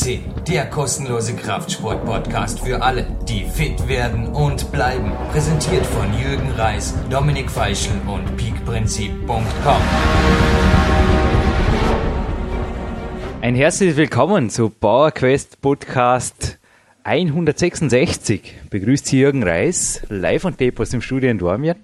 CC, der kostenlose Kraftsport-Podcast für alle, die fit werden und bleiben. Präsentiert von Jürgen Reis, Dominik Feischl und peakprinzip.com. Ein herzliches Willkommen zu PowerQuest Podcast 166. Begrüßt Sie Jürgen Reis, live und tape aus dem Studio in Dormien.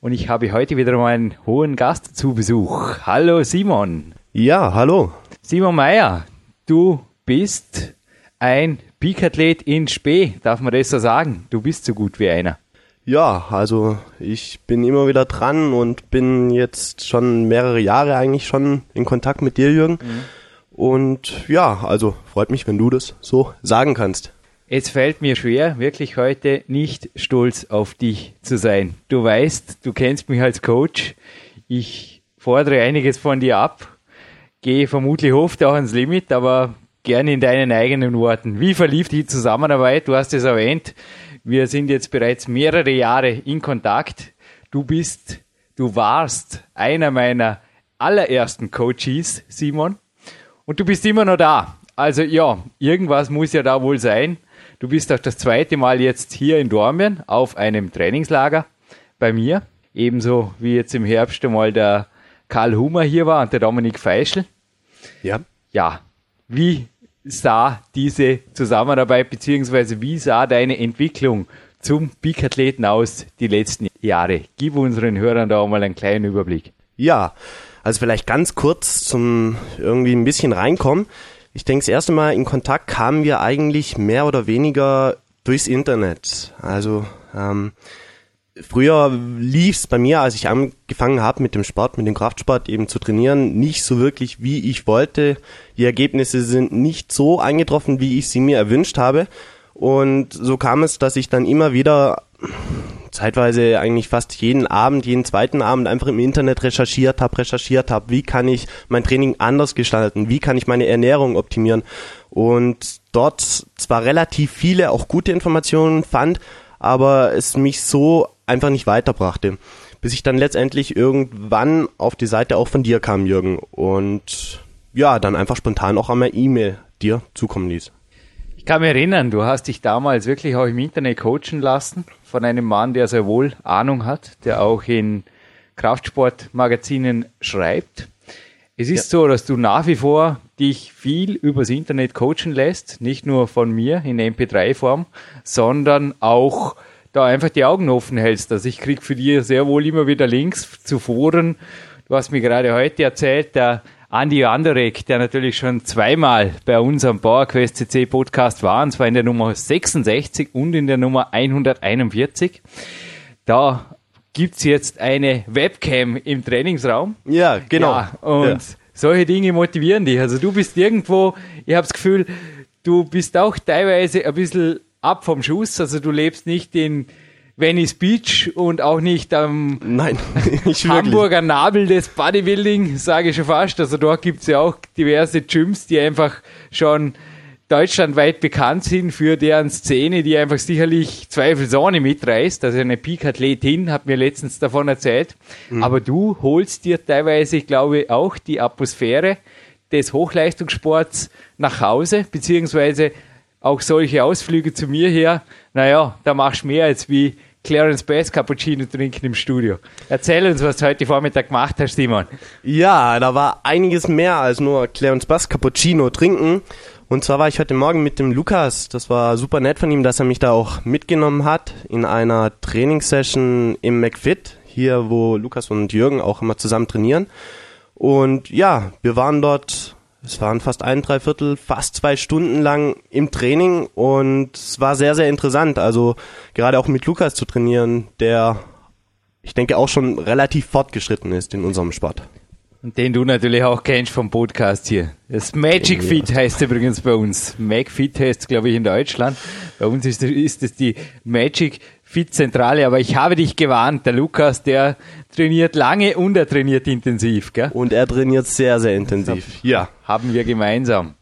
Und ich habe heute wieder mal einen hohen Gast zu Besuch. Hallo Simon. Ja, hallo. Simon Meyer, du bist ein Peakathlet in Spee, darf man das so sagen? Du bist so gut wie einer. Ja, also ich bin immer wieder dran und bin jetzt schon mehrere Jahre eigentlich schon in Kontakt mit dir, Jürgen. Mhm. Und ja, also freut mich, wenn du das so sagen kannst. Es fällt mir schwer, wirklich heute nicht stolz auf dich zu sein. Du weißt, du kennst mich als Coach. Ich fordere einiges von dir ab, gehe vermutlich oft auch ans Limit, aber gerne in deinen eigenen Worten. Wie verlief die Zusammenarbeit? Du hast es erwähnt. Wir sind jetzt bereits mehrere Jahre in Kontakt. Du bist, du warst einer meiner allerersten Coaches, Simon. Und du bist immer noch da. Also ja, irgendwas muss ja da wohl sein. Du bist auch das zweite Mal jetzt hier in Dormien auf einem Trainingslager bei mir. Ebenso wie jetzt im Herbst einmal der Karl Hummer hier war und der Dominik Feischl. Ja. Ja. Wie sah diese Zusammenarbeit beziehungsweise wie sah deine Entwicklung zum Peak-Athleten aus die letzten Jahre? Gib unseren Hörern da mal einen kleinen Überblick. Ja, also vielleicht ganz kurz zum irgendwie ein bisschen reinkommen. Ich denke, das erste Mal in Kontakt kamen wir eigentlich mehr oder weniger durchs Internet. Also ähm, früher lief es bei mir, als ich angefangen habe mit dem Sport, mit dem Kraftsport eben zu trainieren, nicht so wirklich, wie ich wollte. Die Ergebnisse sind nicht so eingetroffen, wie ich sie mir erwünscht habe. Und so kam es, dass ich dann immer wieder zeitweise eigentlich fast jeden Abend, jeden zweiten Abend einfach im Internet recherchiert habe, recherchiert habe, wie kann ich mein Training anders gestalten, wie kann ich meine Ernährung optimieren und dort zwar relativ viele auch gute Informationen fand, aber es mich so einfach nicht weiterbrachte. Bis ich dann letztendlich irgendwann auf die Seite auch von dir kam, Jürgen, und ja, dann einfach spontan auch einmal E-Mail dir zukommen ließ. Ich kann mich erinnern, du hast dich damals wirklich auch im Internet coachen lassen von einem Mann, der sehr wohl Ahnung hat, der auch in Kraftsportmagazinen schreibt. Es ist ja. so, dass du nach wie vor dich viel übers Internet coachen lässt, nicht nur von mir in MP3-Form, sondern auch da einfach die Augen offen hältst. Also ich krieg für dich sehr wohl immer wieder Links zu Foren. Du hast mir gerade heute erzählt, der Andi Anderek, der natürlich schon zweimal bei unserem PowerQuest CC Podcast war, und zwar in der Nummer 66 und in der Nummer 141. Da gibt's jetzt eine Webcam im Trainingsraum. Ja, genau. Ja, und ja. solche Dinge motivieren dich. Also du bist irgendwo, ich habe das Gefühl, du bist auch teilweise ein bisschen ab vom Schuss. Also du lebst nicht in Venice Beach und auch nicht am Nein, Hamburger Nabel des Bodybuilding, sage ich schon fast. Also dort gibt's ja auch diverse Gyms, die einfach schon deutschlandweit bekannt sind für deren Szene, die einfach sicherlich zweifelsohne mitreißt. Also eine Peak-Athletin hat mir letztens davon erzählt. Mhm. Aber du holst dir teilweise, ich glaube, auch die Atmosphäre des Hochleistungssports nach Hause, beziehungsweise auch solche Ausflüge zu mir her. Naja, da machst du mehr als wie Clarence Bass Cappuccino trinken im Studio. Erzähl uns, was du heute Vormittag gemacht hast, Simon. Ja, da war einiges mehr als nur Clarence Bass Cappuccino trinken. Und zwar war ich heute Morgen mit dem Lukas. Das war super nett von ihm, dass er mich da auch mitgenommen hat in einer Trainingssession im McFit, hier wo Lukas und Jürgen auch immer zusammen trainieren. Und ja, wir waren dort es waren fast ein Dreiviertel, fast zwei Stunden lang im Training und es war sehr, sehr interessant. Also gerade auch mit Lukas zu trainieren, der ich denke auch schon relativ fortgeschritten ist in unserem Sport. Und den du natürlich auch kennst vom Podcast hier. Das Magic ja. Fit heißt übrigens bei uns. Mag Fit heißt glaube ich in Deutschland. Bei uns ist, ist es die Magic Fit-Zentrale, aber ich habe dich gewarnt, der Lukas, der trainiert lange und er trainiert intensiv, gell? Und er trainiert sehr, sehr intensiv, ja. Haben wir gemeinsam.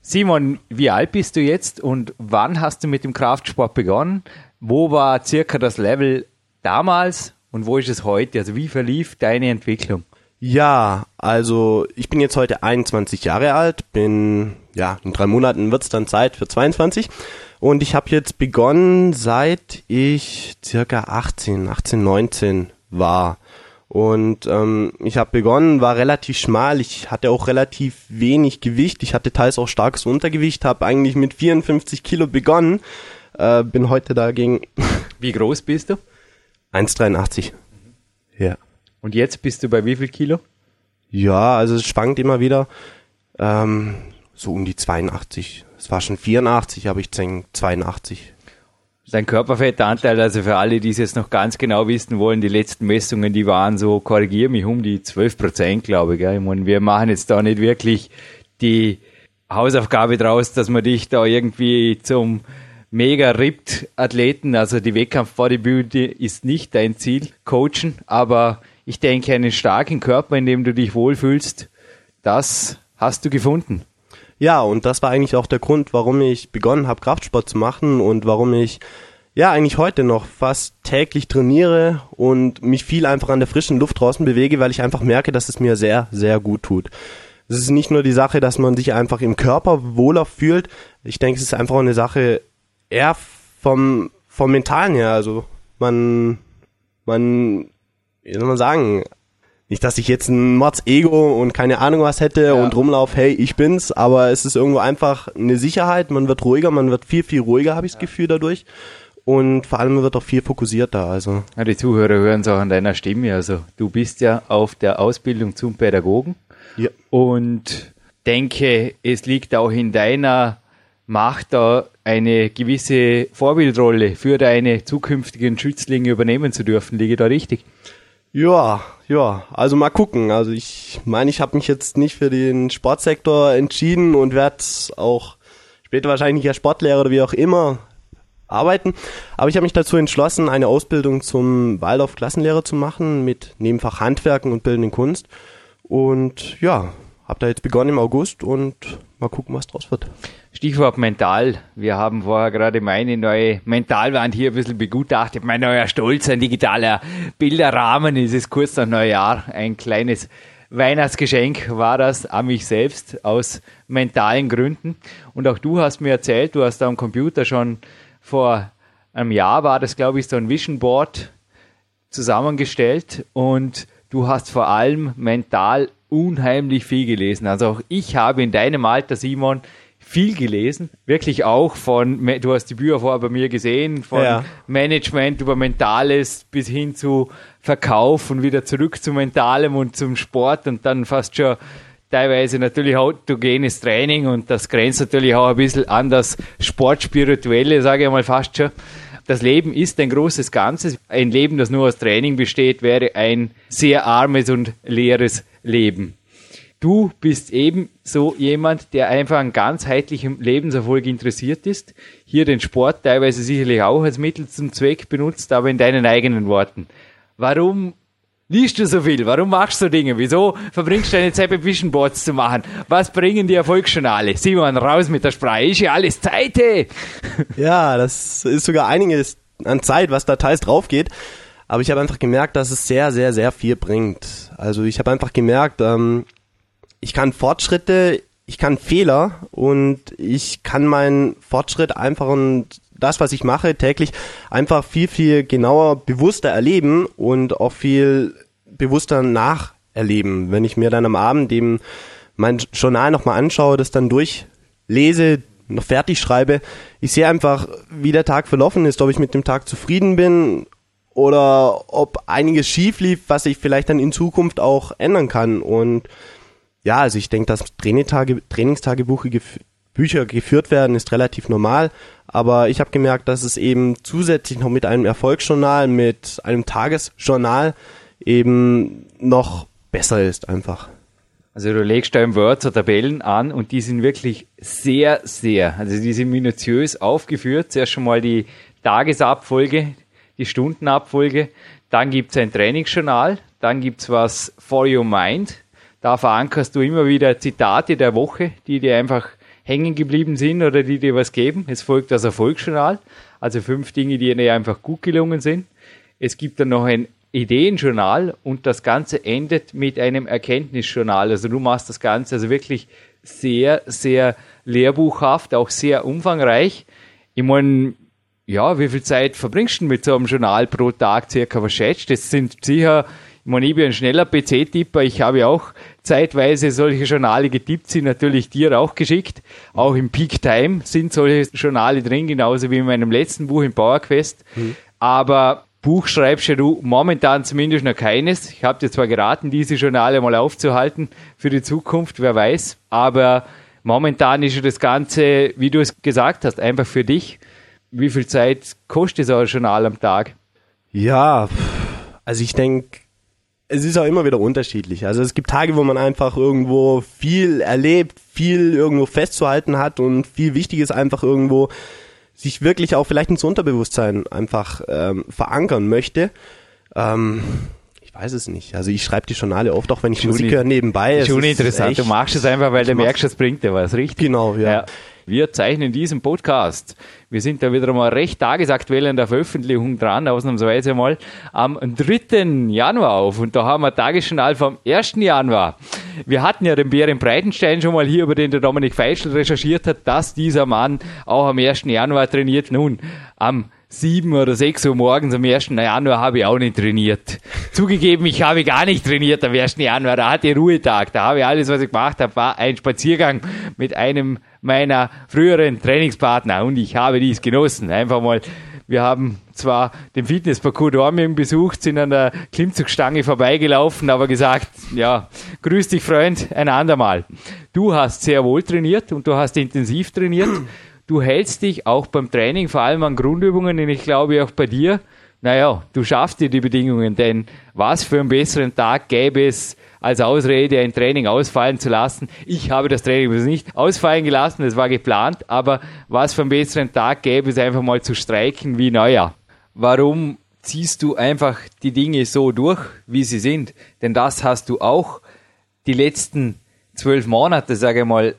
Simon, wie alt bist du jetzt und wann hast du mit dem Kraftsport begonnen? Wo war circa das Level damals und wo ist es heute? Also wie verlief deine Entwicklung? Ja, also ich bin jetzt heute 21 Jahre alt, bin ja, in drei Monaten wird's dann Zeit für 22. Und ich habe jetzt begonnen, seit ich circa 18, 18, 19 war. Und ähm, ich habe begonnen, war relativ schmal, ich hatte auch relativ wenig Gewicht, ich hatte teils auch starkes Untergewicht, habe eigentlich mit 54 Kilo begonnen, äh, bin heute dagegen... Wie groß bist du? 1,83. Mhm. Ja. Und jetzt bist du bei wie viel Kilo? Ja, also es schwankt immer wieder. Ähm, so um die 82. Es war schon 84, aber ich denke 82. Dein Körperfettanteil, also für alle, die es jetzt noch ganz genau wissen wollen, die letzten Messungen, die waren so, korrigiere mich, um die 12 Prozent, glaube ich. Gell? Ich meine, wir machen jetzt da nicht wirklich die Hausaufgabe draus, dass man dich da irgendwie zum mega ripped Athleten, also die Wettkampf-Bodybuilding ist nicht dein Ziel, coachen, aber ich denke, einen starken Körper, in dem du dich wohlfühlst, das hast du gefunden. Ja, und das war eigentlich auch der Grund, warum ich begonnen habe, Kraftsport zu machen und warum ich ja eigentlich heute noch fast täglich trainiere und mich viel einfach an der frischen Luft draußen bewege, weil ich einfach merke, dass es mir sehr, sehr gut tut. Es ist nicht nur die Sache, dass man sich einfach im Körper wohler fühlt. Ich denke, es ist einfach eine Sache eher vom, vom Mentalen her. Also man, man, wie soll man sagen, nicht, dass ich jetzt ein Mords-Ego und keine Ahnung was hätte ja. und rumlauf, hey, ich bin's, aber es ist irgendwo einfach eine Sicherheit, man wird ruhiger, man wird viel, viel ruhiger, habe ich das ja. Gefühl dadurch. Und vor allem man wird auch viel fokussierter. Also. Ja, die Zuhörer hören es auch an deiner Stimme. Also du bist ja auf der Ausbildung zum Pädagogen. Ja. Und denke, es liegt auch in deiner Macht, da eine gewisse Vorbildrolle für deine zukünftigen Schützlinge übernehmen zu dürfen. Liege da richtig? Ja, ja, also mal gucken. Also ich meine, ich habe mich jetzt nicht für den Sportsektor entschieden und werde auch später wahrscheinlich als Sportlehrer oder wie auch immer arbeiten. Aber ich habe mich dazu entschlossen, eine Ausbildung zum Waldorf-Klassenlehrer zu machen mit Nebenfach Handwerken und Bildenden Kunst. Und ja, habe da jetzt begonnen im August und mal gucken, was draus wird. Stichwort mental. Wir haben vorher gerade meine neue Mentalwand hier ein bisschen begutachtet. Mein neuer Stolz, ein digitaler Bilderrahmen. Es ist kurz nach Neujahr. Ein kleines Weihnachtsgeschenk war das an mich selbst aus mentalen Gründen. Und auch du hast mir erzählt, du hast da am Computer schon vor einem Jahr war das, glaube ich, so ein Vision Board zusammengestellt und du hast vor allem mental unheimlich viel gelesen. Also auch ich habe in deinem Alter, Simon, viel gelesen, wirklich auch von, du hast die Bücher vorher bei mir gesehen, von ja. Management über Mentales bis hin zu Verkauf und wieder zurück zu Mentalem und zum Sport und dann fast schon teilweise natürlich autogenes Training und das grenzt natürlich auch ein bisschen an das Sportspirituelle, sage ich mal fast schon. Das Leben ist ein großes Ganzes. Ein Leben, das nur aus Training besteht, wäre ein sehr armes und leeres Leben du bist eben so jemand, der einfach an ganzheitlichem Lebenserfolg interessiert ist, hier den Sport teilweise sicherlich auch als Mittel zum Zweck benutzt, aber in deinen eigenen Worten. Warum liest du so viel? Warum machst du Dinge? Wieso verbringst du deine Zeit bei Vision Boards zu machen? Was bringen die Erfolgsjournale? Simon, raus mit der Sprache. Ist ja alles Zeit, ey. Ja, das ist sogar einiges an Zeit, was da teils drauf geht. Aber ich habe einfach gemerkt, dass es sehr, sehr, sehr viel bringt. Also ich habe einfach gemerkt, ähm, ich kann Fortschritte, ich kann Fehler und ich kann meinen Fortschritt einfach und das, was ich mache täglich, einfach viel, viel genauer, bewusster erleben und auch viel bewusster nacherleben. Wenn ich mir dann am Abend eben mein Journal nochmal anschaue, das dann durchlese, noch fertig schreibe, ich sehe einfach, wie der Tag verlaufen ist, ob ich mit dem Tag zufrieden bin oder ob einiges schief lief, was ich vielleicht dann in Zukunft auch ändern kann. Und ja, also ich denke, dass Trainingstage, Trainingstagebuche gef Bücher geführt werden, ist relativ normal. Aber ich habe gemerkt, dass es eben zusätzlich noch mit einem Erfolgsjournal, mit einem Tagesjournal eben noch besser ist einfach. Also du legst da im Word so Tabellen an und die sind wirklich sehr, sehr, also die sind minutiös aufgeführt. Zuerst schon mal die Tagesabfolge, die Stundenabfolge, dann gibt's ein Trainingsjournal, dann gibt's was for your mind, da verankerst du immer wieder Zitate der Woche, die dir einfach hängen geblieben sind oder die dir was geben. Es folgt das Erfolgsjournal, also fünf Dinge, die dir einfach gut gelungen sind. Es gibt dann noch ein Ideenjournal und das Ganze endet mit einem Erkenntnisjournal. Also du machst das Ganze also wirklich sehr, sehr lehrbuchhaft, auch sehr umfangreich. Ich meine, ja, wie viel Zeit verbringst du mit so einem Journal pro Tag circa? Was schätzt Das sind sicher, ich meine, ich bin ein schneller PC-Tipper. Ich habe auch zeitweise solche Journale getippt, sind natürlich dir auch geschickt. Auch im Peak Time sind solche Journale drin, genauso wie in meinem letzten Buch im PowerQuest. Mhm. Aber Buch schreibst ja du momentan zumindest noch keines. Ich habe dir zwar geraten, diese Journale mal aufzuhalten für die Zukunft, wer weiß. Aber momentan ist ja das Ganze, wie du es gesagt hast, einfach für dich. Wie viel Zeit kostet so ein Journal am Tag? Ja, also ich denke, es ist auch immer wieder unterschiedlich. Also es gibt Tage, wo man einfach irgendwo viel erlebt, viel irgendwo festzuhalten hat und viel Wichtiges einfach irgendwo sich wirklich auch vielleicht ins Unterbewusstsein einfach ähm, verankern möchte. Ähm, ich weiß es nicht. Also ich schreibe die Journale oft, auch wenn ich Musik höre nebenbei. Schon interessant. Du machst es einfach, weil du merkst, es bringt dir was, richtig? Genau, ja. ja. Wir zeichnen diesen Podcast. Wir sind da wieder mal recht tagesaktuell in der Veröffentlichung dran, ausnahmsweise mal am 3. Januar auf. Und da haben wir Tagesjournal vom 1. Januar. Wir hatten ja den Bären Breitenstein schon mal hier, über den der Dominik Feischl recherchiert hat, dass dieser Mann auch am 1. Januar trainiert. Nun, am sieben oder sechs Uhr morgens am 1. Januar habe ich auch nicht trainiert. Zugegeben, ich habe gar nicht trainiert am 1. Januar. Da hatte ich Ruhetag. Da habe ich alles, was ich gemacht habe, war ein Spaziergang mit einem meiner früheren Trainingspartner und ich habe dies genossen. Einfach mal, wir haben zwar den Fitnessparcours Dormien besucht, sind an der Klimmzugstange vorbeigelaufen, aber gesagt, ja, grüß dich Freund, ein andermal. Du hast sehr wohl trainiert und du hast intensiv trainiert du hältst dich auch beim Training, vor allem an Grundübungen, und ich glaube auch bei dir, naja, du schaffst dir die Bedingungen, denn was für einen besseren Tag gäbe es, als Ausrede ein Training ausfallen zu lassen. Ich habe das Training nicht ausfallen gelassen, das war geplant, aber was für einen besseren Tag gäbe es einfach mal zu streiken wie Neujahr. Warum ziehst du einfach die Dinge so durch, wie sie sind? Denn das hast du auch die letzten zwölf Monate, sage ich mal,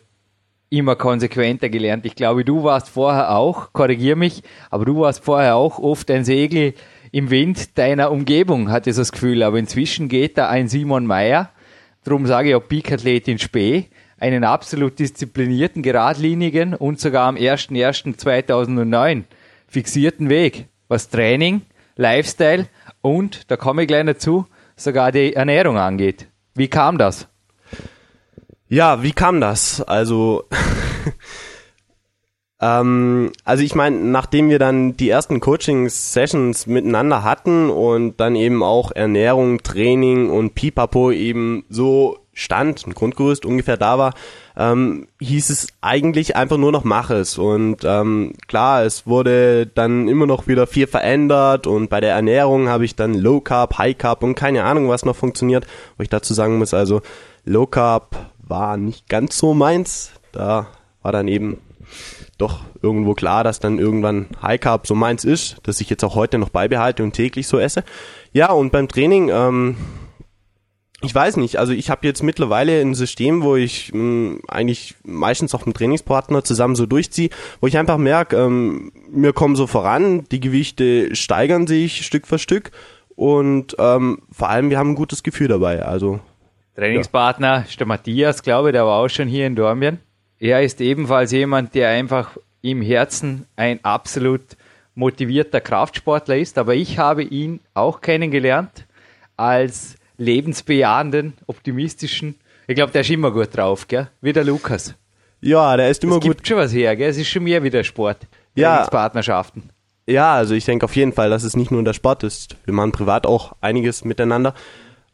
immer konsequenter gelernt. Ich glaube, du warst vorher auch, korrigier mich, aber du warst vorher auch oft ein Segel im Wind deiner Umgebung, hatte ich das Gefühl. Aber inzwischen geht da ein Simon Meyer, darum sage ich auch Peak-Athletin Spee, einen absolut disziplinierten, geradlinigen und sogar am 01.01.2009 fixierten Weg, was Training, Lifestyle und, da komme ich gleich dazu, sogar die Ernährung angeht. Wie kam das? Ja, wie kam das? Also, ähm, also ich meine, nachdem wir dann die ersten Coaching-Sessions miteinander hatten und dann eben auch Ernährung, Training und Pipapo eben so stand, ein Grundgerüst ungefähr da war, ähm, hieß es eigentlich einfach nur noch mach es. Und ähm, klar, es wurde dann immer noch wieder viel verändert und bei der Ernährung habe ich dann Low Carb, High Carb und keine Ahnung, was noch funktioniert. Wo ich dazu sagen muss, also Low Carb war nicht ganz so meins. Da war dann eben doch irgendwo klar, dass dann irgendwann High Carb so meins ist, dass ich jetzt auch heute noch beibehalte und täglich so esse. Ja, und beim Training, ähm, ich weiß nicht, also ich habe jetzt mittlerweile ein System, wo ich mh, hm, eigentlich meistens auch mit Trainingspartner zusammen so durchziehe, wo ich einfach merke, ähm, wir kommen so voran, die Gewichte steigern sich Stück für Stück und ähm, vor allem wir haben ein gutes Gefühl dabei. Also Trainingspartner ist der Matthias, glaube ich, der war auch schon hier in Dormien. Er ist ebenfalls jemand, der einfach im Herzen ein absolut motivierter Kraftsportler ist, aber ich habe ihn auch kennengelernt als lebensbejahenden, optimistischen. Ich glaube, der ist immer gut drauf, gell? Wie der Lukas. Ja, der ist immer es gut. gibt schon was her, gell? Es ist schon mehr wie der Sport. Ja. Partnerschaften. Ja, also ich denke auf jeden Fall, dass es nicht nur der Sport ist. Wir machen privat auch einiges miteinander.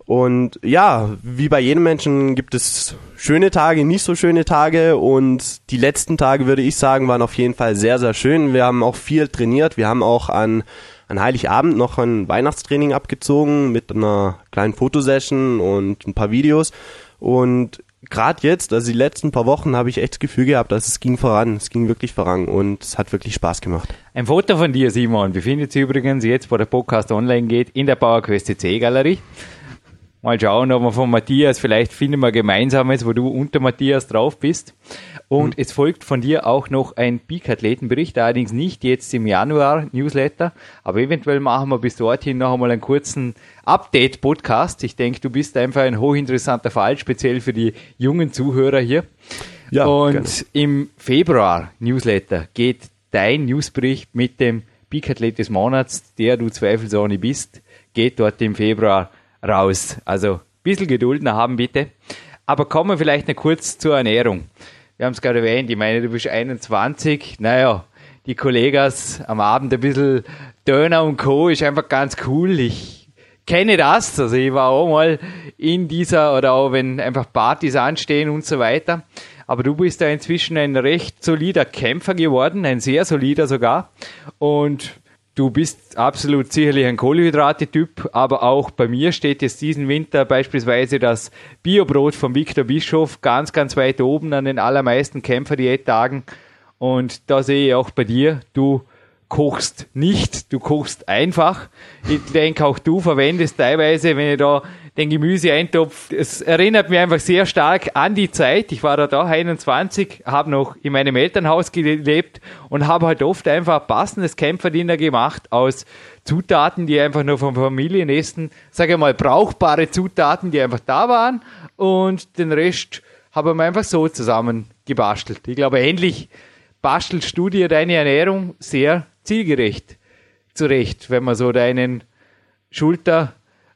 Und ja, wie bei jedem Menschen gibt es schöne Tage, nicht so schöne Tage und die letzten Tage würde ich sagen, waren auf jeden Fall sehr, sehr schön. Wir haben auch viel trainiert. Wir haben auch an, an Heiligabend noch ein Weihnachtstraining abgezogen mit einer kleinen Fotosession und ein paar Videos. Und gerade jetzt, also die letzten paar Wochen, habe ich echt das Gefühl gehabt, dass es ging voran. Es ging wirklich voran und es hat wirklich Spaß gemacht. Ein Foto von dir, Simon, befindet sich übrigens jetzt, wo der Podcast online geht, in der PowerQuest C Galerie. Mal schauen, ob wir von Matthias, vielleicht finden wir gemeinsames, wo du unter Matthias drauf bist. Und mhm. es folgt von dir auch noch ein Peak-Athletenbericht, allerdings nicht jetzt im Januar-Newsletter, aber eventuell machen wir bis dorthin noch einmal einen kurzen Update-Podcast. Ich denke, du bist einfach ein hochinteressanter Fall, speziell für die jungen Zuhörer hier. Ja, und gerne. im Februar Newsletter geht dein Newsbericht mit dem Peak-Athlet des Monats, der du zweifelsohne bist, geht dort im Februar raus. Also ein bisschen Geduld noch haben bitte. Aber kommen wir vielleicht noch kurz zur Ernährung. Wir haben es gerade erwähnt, ich meine, du bist 21. Naja, die Kollegas am Abend ein bisschen Döner und Co. ist einfach ganz cool. Ich kenne das. Also ich war auch mal in dieser oder auch wenn einfach Partys anstehen und so weiter. Aber du bist da inzwischen ein recht solider Kämpfer geworden, ein sehr solider sogar. Und du bist absolut sicherlich ein Kohlenhydrate-Typ, aber auch bei mir steht jetzt diesen Winter beispielsweise das Biobrot von Viktor Bischof ganz, ganz weit oben an den allermeisten Kämpfer-Diättagen. Und da sehe ich auch bei dir, du kochst nicht, du kochst einfach. Ich denke, auch du verwendest teilweise, wenn ich da den Gemüseeintopf, es erinnert mich einfach sehr stark an die Zeit. Ich war da da 21, habe noch in meinem Elternhaus gelebt und habe halt oft einfach passendes Kämpferdiener gemacht aus Zutaten, die einfach nur vom Familienessen, sage ich mal, brauchbare Zutaten, die einfach da waren und den Rest haben wir einfach so zusammen gebastelt. Ich glaube, endlich bastelst du dir deine Ernährung sehr zielgerecht zurecht, wenn man so deinen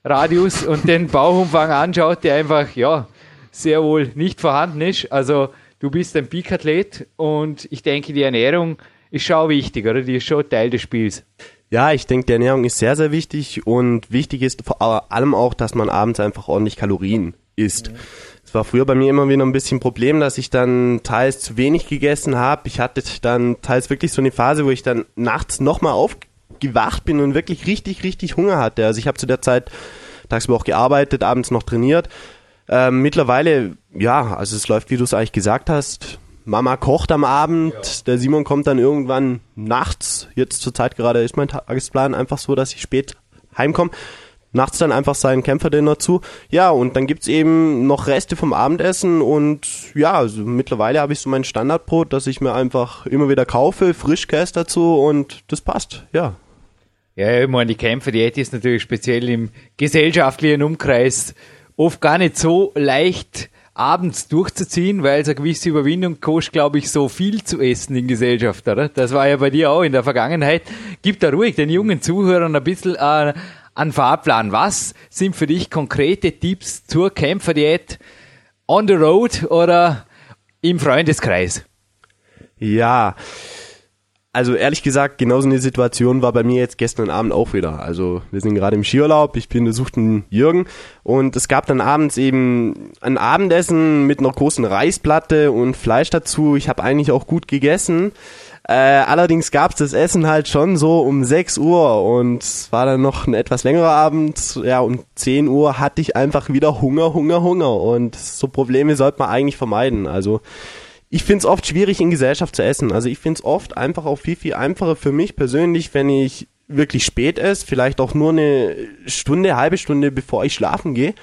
Schulterradius und den Bauchumfang anschaut, der einfach, ja, sehr wohl nicht vorhanden ist. Also du bist ein Peak-Athlet und ich denke, die Ernährung ist schon wichtig, oder? Die ist schon Teil des Spiels. Ja, ich denke, die Ernährung ist sehr, sehr wichtig und wichtig ist vor allem auch, dass man abends einfach ordentlich Kalorien isst. Mhm war früher bei mir immer wieder ein bisschen ein Problem, dass ich dann teils zu wenig gegessen habe. Ich hatte dann teils wirklich so eine Phase, wo ich dann nachts nochmal aufgewacht bin und wirklich richtig, richtig Hunger hatte. Also ich habe zu der Zeit tagsüber auch gearbeitet, abends noch trainiert. Ähm, mittlerweile, ja, also es läuft, wie du es eigentlich gesagt hast. Mama kocht am Abend, ja. der Simon kommt dann irgendwann nachts. Jetzt zur Zeit gerade ist mein Tagesplan einfach so, dass ich spät heimkomme nachts dann einfach seinen Kämpferdinner zu. Ja, und dann gibt's eben noch Reste vom Abendessen und ja, also mittlerweile habe ich so mein Standardbrot, das ich mir einfach immer wieder kaufe, Frischkäse dazu und das passt, ja. Ja, ich meine, die Kämpferdiät ist natürlich speziell im gesellschaftlichen Umkreis oft gar nicht so leicht abends durchzuziehen, weil es eine gewisse Überwindung kostet, glaube ich, so viel zu essen in Gesellschaft, oder? Das war ja bei dir auch in der Vergangenheit. Gib da ruhig den jungen Zuhörern ein bisschen äh, an Fahrplan. Was sind für dich konkrete Tipps zur Kämpferdiät on the road oder im Freundeskreis? Ja, also ehrlich gesagt, genauso eine Situation war bei mir jetzt gestern Abend auch wieder. Also wir sind gerade im Skiurlaub, ich bin besuchten Jürgen und es gab dann abends eben ein Abendessen mit einer großen Reisplatte und Fleisch dazu. Ich habe eigentlich auch gut gegessen. Äh, allerdings gab's das Essen halt schon so um 6 Uhr und es war dann noch ein etwas längerer Abend. Ja, um 10 Uhr hatte ich einfach wieder Hunger, Hunger, Hunger und so Probleme sollte man eigentlich vermeiden. Also ich find's oft schwierig in Gesellschaft zu essen. Also ich find's oft einfach auch viel, viel einfacher für mich persönlich, wenn ich wirklich spät esse, vielleicht auch nur eine Stunde, halbe Stunde bevor ich schlafen gehe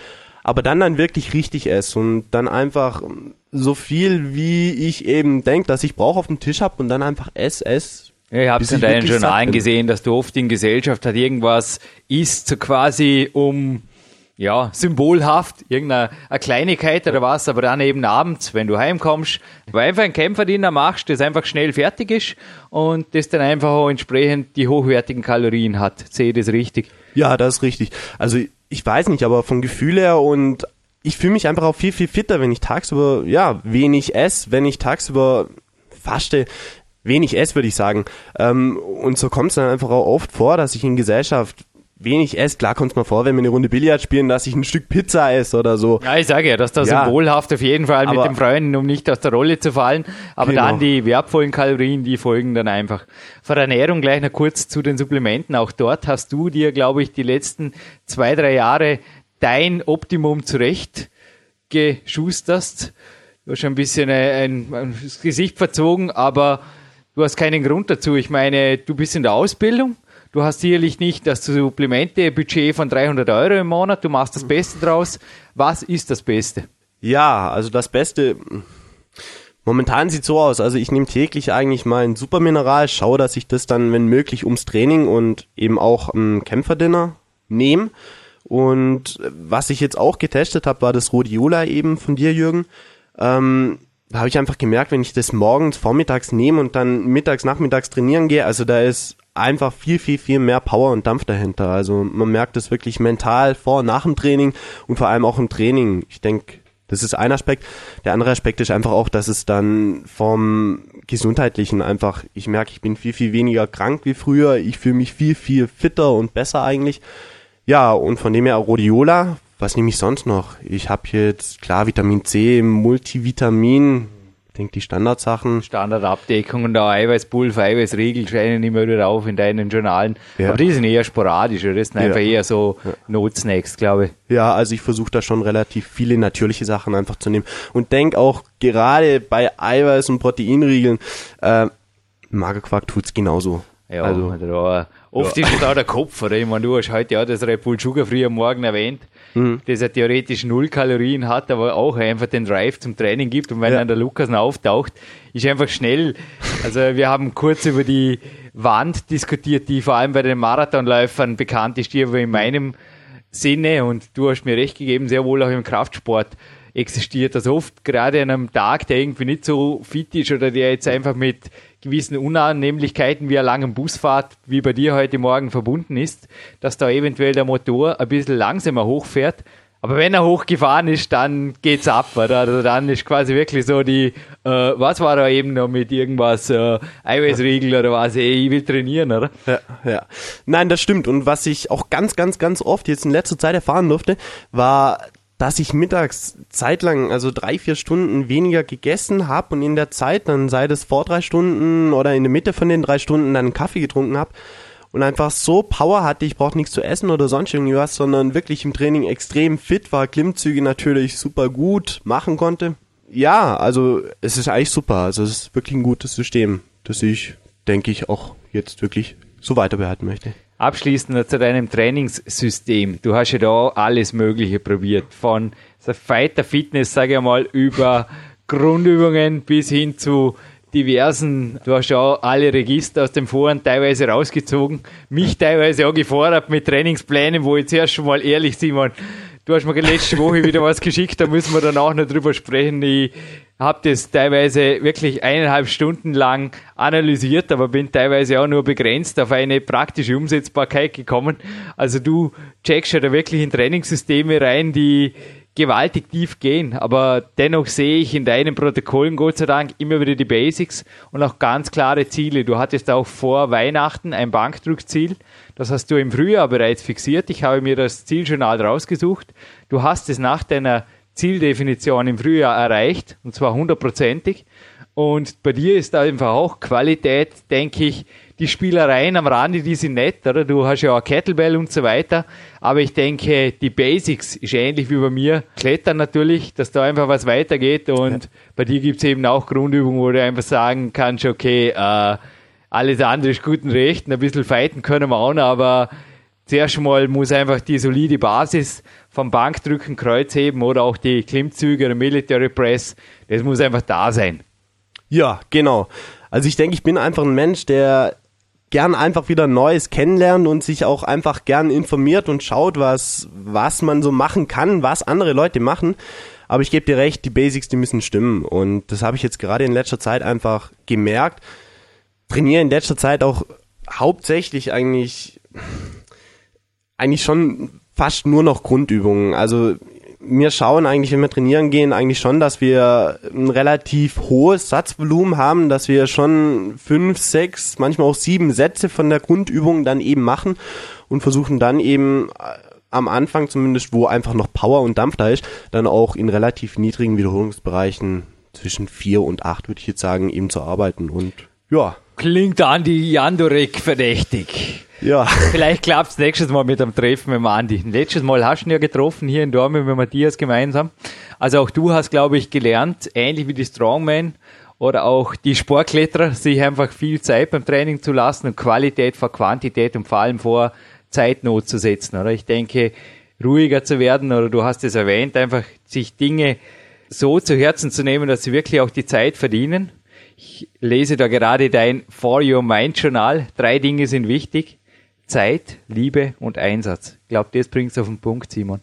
aber dann dann wirklich richtig esse und dann einfach so viel, wie ich eben denke, dass ich brauche auf dem Tisch habe und dann einfach esse, esse. Ja, ich habe es in deinen Journalen gesehen, dass du oft in Gesellschaft hat irgendwas isst, so quasi um ja, symbolhaft, irgendeine eine Kleinigkeit oder was, aber dann eben abends, wenn du heimkommst, weil einfach ein Kämpferdiener machst, das einfach schnell fertig ist und das dann einfach auch entsprechend die hochwertigen Kalorien hat. Sehe ich das richtig? Ja, das ist richtig. Also ich weiß nicht, aber vom Gefühl her und ich fühle mich einfach auch viel, viel fitter, wenn ich tagsüber, ja, wenig esse, wenn ich tagsüber faste, wenig esse, würde ich sagen. Ähm, und so kommt es dann einfach auch oft vor, dass ich in Gesellschaft wenig esse. Klar kommt es mal vor, wenn wir eine Runde Billard spielen, dass ich ein Stück Pizza esse oder so. Ja, ich sage ja, dass das ja. symbolhaft auf jeden Fall mit den Freunden, um nicht aus der Rolle zu fallen. Aber genau. dann die wertvollen Kalorien, die folgen dann einfach. Vor der Ernährung gleich noch kurz zu den Supplementen. Auch dort hast du dir, glaube ich, die letzten zwei, drei Jahre dein Optimum zurecht geschusterst. Du hast ein bisschen ein, ein, das Gesicht verzogen, aber du hast keinen Grund dazu. Ich meine, du bist in der Ausbildung Du hast sicherlich nicht das Supplemente-Budget von 300 Euro im Monat. Du machst das Beste draus. Was ist das Beste? Ja, also das Beste. Momentan sieht so aus. Also ich nehme täglich eigentlich mal ein Supermineral, schaue, dass ich das dann, wenn möglich, ums Training und eben auch am Kämpferdinner nehme. Und was ich jetzt auch getestet habe, war das Rhodiola eben von dir, Jürgen. Ähm, da habe ich einfach gemerkt, wenn ich das morgens, vormittags nehme und dann mittags, nachmittags trainieren gehe, also da ist einfach viel, viel, viel mehr Power und Dampf dahinter. Also man merkt es wirklich mental vor und nach dem Training und vor allem auch im Training. Ich denke, das ist ein Aspekt. Der andere Aspekt ist einfach auch, dass es dann vom Gesundheitlichen einfach, ich merke, ich bin viel, viel weniger krank wie früher. Ich fühle mich viel, viel fitter und besser eigentlich. Ja, und von dem her Rhodiola, was nehme ich sonst noch? Ich habe jetzt, klar, Vitamin C, Multivitamin, ich denke, die Standardsachen. Standardabdeckung und auch Eiweißpulver, Eiweißriegel scheinen immer wieder auf in deinen Journalen. Ja. Aber die sind eher sporadisch, das sind einfach ja. eher so Notsnacks, glaube ich. Ja, also ich versuche da schon relativ viele natürliche Sachen einfach zu nehmen. Und denke auch gerade bei Eiweiß- und Proteinriegeln, äh, Magerquark tut's genauso. Ja, also, da, oft ja. ist es auch der Kopf, oder? Ich meine, du hast heute ja das Red Bull Sugar am Morgen erwähnt mhm. das ja theoretisch null Kalorien hat, aber auch einfach den Drive zum Training gibt. Und wenn ja. dann der Lukas noch auftaucht, ist einfach schnell. Also wir haben kurz über die Wand diskutiert, die vor allem bei den Marathonläufern bekannt ist, die aber in meinem Sinne, und du hast mir recht gegeben, sehr wohl auch im Kraftsport existiert. Also oft gerade an einem Tag, der irgendwie nicht so fit ist oder der jetzt einfach mit gewissen Unannehmlichkeiten wie einer langen Busfahrt, wie bei dir heute Morgen verbunden ist, dass da eventuell der Motor ein bisschen langsamer hochfährt. Aber wenn er hochgefahren ist, dann geht's ab, oder? Also dann ist quasi wirklich so die, äh, was war da eben noch mit irgendwas, äh, Eiweißriegel oder was, ey, ich will trainieren, oder? Ja, ja. Nein, das stimmt. Und was ich auch ganz, ganz, ganz oft jetzt in letzter Zeit erfahren durfte, war, dass ich mittags zeitlang, also drei, vier Stunden weniger gegessen habe und in der Zeit, dann sei das vor drei Stunden oder in der Mitte von den drei Stunden dann einen Kaffee getrunken habe und einfach so Power hatte, ich brauchte nichts zu essen oder sonst irgendwie was, sondern wirklich im Training extrem fit war, Klimmzüge natürlich super gut machen konnte. Ja, also es ist eigentlich super, also es ist wirklich ein gutes System, das ich, denke ich, auch jetzt wirklich so weiter behalten möchte. Abschließend zu deinem Trainingssystem. Du hast ja da alles Mögliche probiert. Von Fighter Fitness, sage ich mal, über Grundübungen bis hin zu diversen, du hast ja alle Register aus dem Foren teilweise rausgezogen, mich teilweise auch gefordert mit Trainingsplänen, wo ich zuerst schon mal ehrlich, Simon, du hast mir letzte Woche wieder was geschickt, da müssen wir dann auch noch drüber sprechen. Ich habe das teilweise wirklich eineinhalb Stunden lang analysiert, aber bin teilweise auch nur begrenzt auf eine praktische Umsetzbarkeit gekommen. Also du checkst ja da wirklich in Trainingssysteme rein, die gewaltig tief gehen, aber dennoch sehe ich in deinen Protokollen Gott sei Dank immer wieder die Basics und auch ganz klare Ziele. Du hattest auch vor Weihnachten ein Bankdruckziel, das hast du im Frühjahr bereits fixiert. Ich habe mir das Zieljournal rausgesucht. Du hast es nach deiner Zieldefinition im Frühjahr erreicht, und zwar hundertprozentig. Und bei dir ist da einfach auch Qualität, denke ich, die Spielereien am Rande, die sind nett, oder? Du hast ja auch Kettlebell und so weiter. Aber ich denke, die Basics ist ähnlich wie bei mir. Klettern natürlich, dass da einfach was weitergeht. Und ja. bei dir gibt's eben auch Grundübungen, wo du einfach sagen kannst, okay, äh, alles andere ist guten Rechten, ein bisschen fighten können wir auch noch, aber zuerst mal muss einfach die solide Basis vom Bankdrücken, Kreuzheben oder auch die Klimmzüge oder Military Press, das muss einfach da sein. Ja, genau. Also ich denke, ich bin einfach ein Mensch, der gern einfach wieder Neues kennenlernt und sich auch einfach gern informiert und schaut, was, was man so machen kann, was andere Leute machen. Aber ich gebe dir recht, die Basics, die müssen stimmen. Und das habe ich jetzt gerade in letzter Zeit einfach gemerkt. Trainiere in letzter Zeit auch hauptsächlich eigentlich, eigentlich schon fast nur noch Grundübungen. Also wir schauen eigentlich, wenn wir trainieren gehen, eigentlich schon, dass wir ein relativ hohes Satzvolumen haben, dass wir schon fünf, sechs, manchmal auch sieben Sätze von der Grundübung dann eben machen und versuchen dann eben äh, am Anfang zumindest, wo einfach noch Power und Dampf da ist, dann auch in relativ niedrigen Wiederholungsbereichen zwischen vier und acht, würde ich jetzt sagen, eben zu arbeiten und ja. Klingt an die Jandorek verdächtig. Ja. Vielleicht klappt es nächstes Mal mit dem Treffen mit dem Andi. Letztes Mal hast du ihn ja getroffen hier in Dortmund mit Matthias gemeinsam. Also auch du hast, glaube ich, gelernt, ähnlich wie die Strongman oder auch die Sportkletterer, sich einfach viel Zeit beim Training zu lassen und Qualität vor Quantität und vor allem vor Zeitnot zu setzen. Oder ich denke, ruhiger zu werden oder du hast es erwähnt, einfach sich Dinge so zu Herzen zu nehmen, dass sie wirklich auch die Zeit verdienen. Ich lese da gerade dein For Your Mind Journal. Drei Dinge sind wichtig. Zeit, Liebe und Einsatz. Ich glaube, das bringt es auf den Punkt, Simon.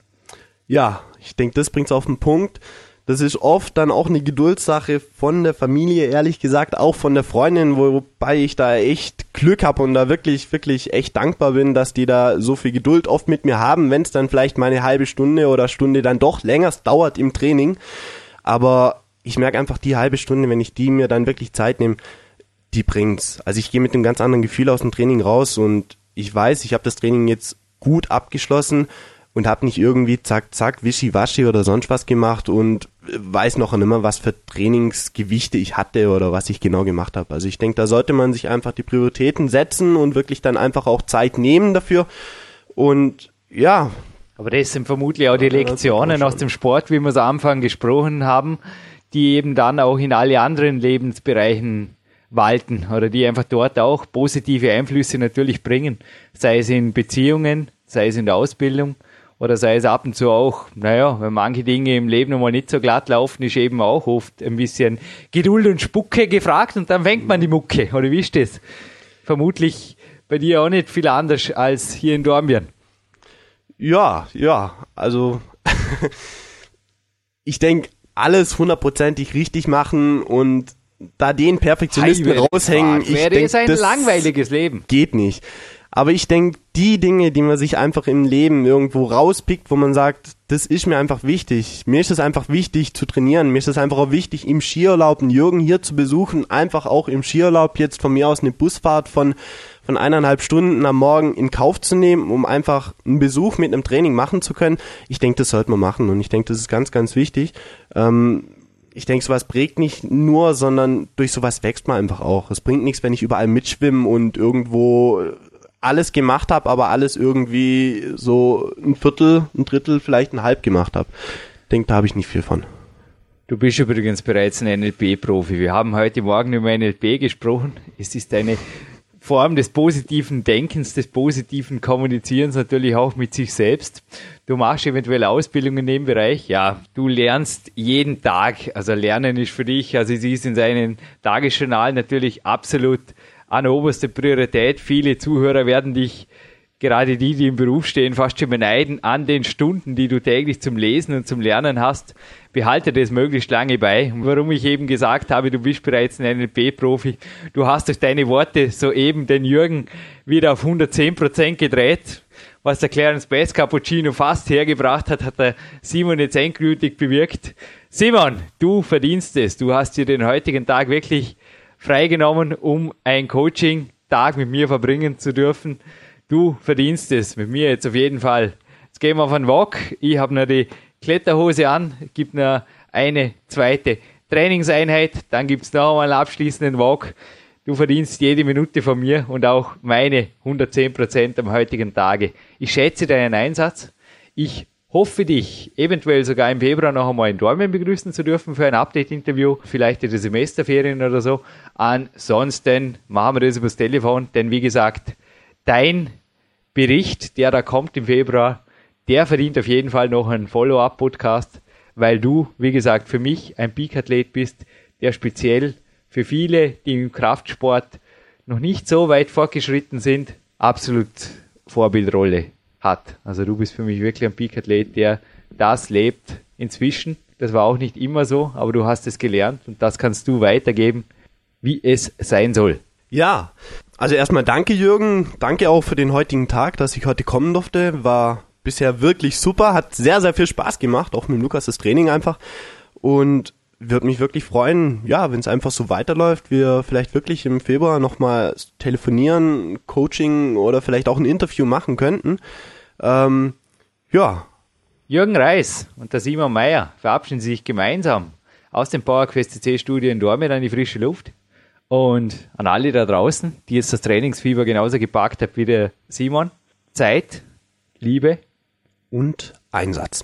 Ja, ich denke, das bringt es auf den Punkt, Das ist oft dann auch eine Geduldssache von der Familie, ehrlich gesagt, auch von der Freundin, wobei ich da echt Glück habe und da wirklich, wirklich echt dankbar bin, dass die da so viel Geduld oft mit mir haben, wenn es dann vielleicht mal eine halbe Stunde oder Stunde dann doch länger dauert im Training. Aber ich merke einfach die halbe Stunde, wenn ich die mir dann wirklich Zeit nehme, die bringt's. Also ich gehe mit einem ganz anderen Gefühl aus dem Training raus und ich weiß, ich habe das Training jetzt gut abgeschlossen und habe nicht irgendwie zack, zack, wischiwaschi oder sonst was gemacht und weiß noch nicht mehr, was für Trainingsgewichte ich hatte oder was ich genau gemacht habe. Also ich denke, da sollte man sich einfach die Prioritäten setzen und wirklich dann einfach auch Zeit nehmen dafür. Und ja. Aber das sind vermutlich auch die Lektionen aus dem Sport, wie wir es am Anfang gesprochen haben, die eben dann auch in alle anderen Lebensbereichen walten oder die einfach dort auch positive Einflüsse natürlich bringen, sei es in Beziehungen, sei es in der Ausbildung oder sei es ab und zu auch, naja, wenn manche Dinge im Leben nochmal nicht so glatt laufen, ist eben auch oft ein bisschen Geduld und Spucke gefragt und dann fängt man die Mucke. Oder wie ist das? Vermutlich bei dir auch nicht viel anders als hier in Dornbirn. Ja, ja, also ich denke, alles hundertprozentig richtig machen und da den Perfektionisten raushängen, ich wäre denk, ein langweiliges Leben. Geht nicht. Aber ich denke, die Dinge, die man sich einfach im Leben irgendwo rauspickt, wo man sagt, das ist mir einfach wichtig. Mir ist es einfach wichtig zu trainieren. Mir ist es einfach auch wichtig, im Skiurlaub einen Jürgen hier zu besuchen. Einfach auch im Skiurlaub jetzt von mir aus eine Busfahrt von, von eineinhalb Stunden am Morgen in Kauf zu nehmen, um einfach einen Besuch mit einem Training machen zu können. Ich denke, das sollte man machen und ich denke, das ist ganz, ganz wichtig. Ähm, ich denke, sowas prägt nicht nur, sondern durch sowas wächst man einfach auch. Es bringt nichts, wenn ich überall mitschwimme und irgendwo alles gemacht habe, aber alles irgendwie so ein Viertel, ein Drittel, vielleicht ein Halb gemacht habe. Ich denke, da habe ich nicht viel von. Du bist übrigens bereits ein NLP-Profi. Wir haben heute Morgen über NLP gesprochen. Es ist eine Form des positiven Denkens, des positiven Kommunizierens natürlich auch mit sich selbst. Du machst eventuell Ausbildungen in dem Bereich. Ja, du lernst jeden Tag. Also Lernen ist für dich, also es ist in seinen Tagesjournal natürlich absolut an oberster Priorität. Viele Zuhörer werden dich, gerade die, die im Beruf stehen, fast schon beneiden an den Stunden, die du täglich zum Lesen und zum Lernen hast. Behalte das möglichst lange bei. Und warum ich eben gesagt habe, du bist bereits ein NLP-Profi. Du hast durch deine Worte soeben den Jürgen wieder auf 110 Prozent gedreht. Was der Clarence Bass Cappuccino fast hergebracht hat, hat der Simon jetzt endgültig bewirkt. Simon, du verdienst es. Du hast dir den heutigen Tag wirklich freigenommen, um ein Coaching-Tag mit mir verbringen zu dürfen. Du verdienst es mit mir jetzt auf jeden Fall. Jetzt gehen wir auf einen Walk. Ich habe noch die Kletterhose an, gibt noch eine zweite Trainingseinheit, dann gibt's noch einmal einen abschließenden Walk. Du verdienst jede Minute von mir und auch meine 110 Prozent am heutigen Tage. Ich schätze deinen Einsatz. Ich hoffe dich eventuell sogar im Februar noch einmal in Dormen begrüßen zu dürfen für ein Update-Interview, vielleicht in der Semesterferien oder so. Ansonsten machen wir das übers Telefon, denn wie gesagt, dein Bericht, der da kommt im Februar, der verdient auf jeden Fall noch einen Follow-up-Podcast, weil du, wie gesagt, für mich ein Peak-Athlet bist, der speziell für viele, die im Kraftsport noch nicht so weit fortgeschritten sind, absolut Vorbildrolle hat. Also du bist für mich wirklich ein Peak-Athlet, der das lebt inzwischen. Das war auch nicht immer so, aber du hast es gelernt und das kannst du weitergeben, wie es sein soll. Ja, also erstmal danke Jürgen, danke auch für den heutigen Tag, dass ich heute kommen durfte. War bisher wirklich super, hat sehr, sehr viel Spaß gemacht, auch mit Lukas das Training einfach. Und würde mich wirklich freuen, ja, wenn es einfach so weiterläuft, wir vielleicht wirklich im Februar nochmal telefonieren, Coaching oder vielleicht auch ein Interview machen könnten. Ähm, ja. Jürgen Reis und der Simon Meyer verabschieden sich gemeinsam aus dem PowerQuest CC Studio in Dortmund an die frische Luft. Und an alle da draußen, die jetzt das Trainingsfieber genauso gepackt hat wie der Simon, Zeit, Liebe und Einsatz.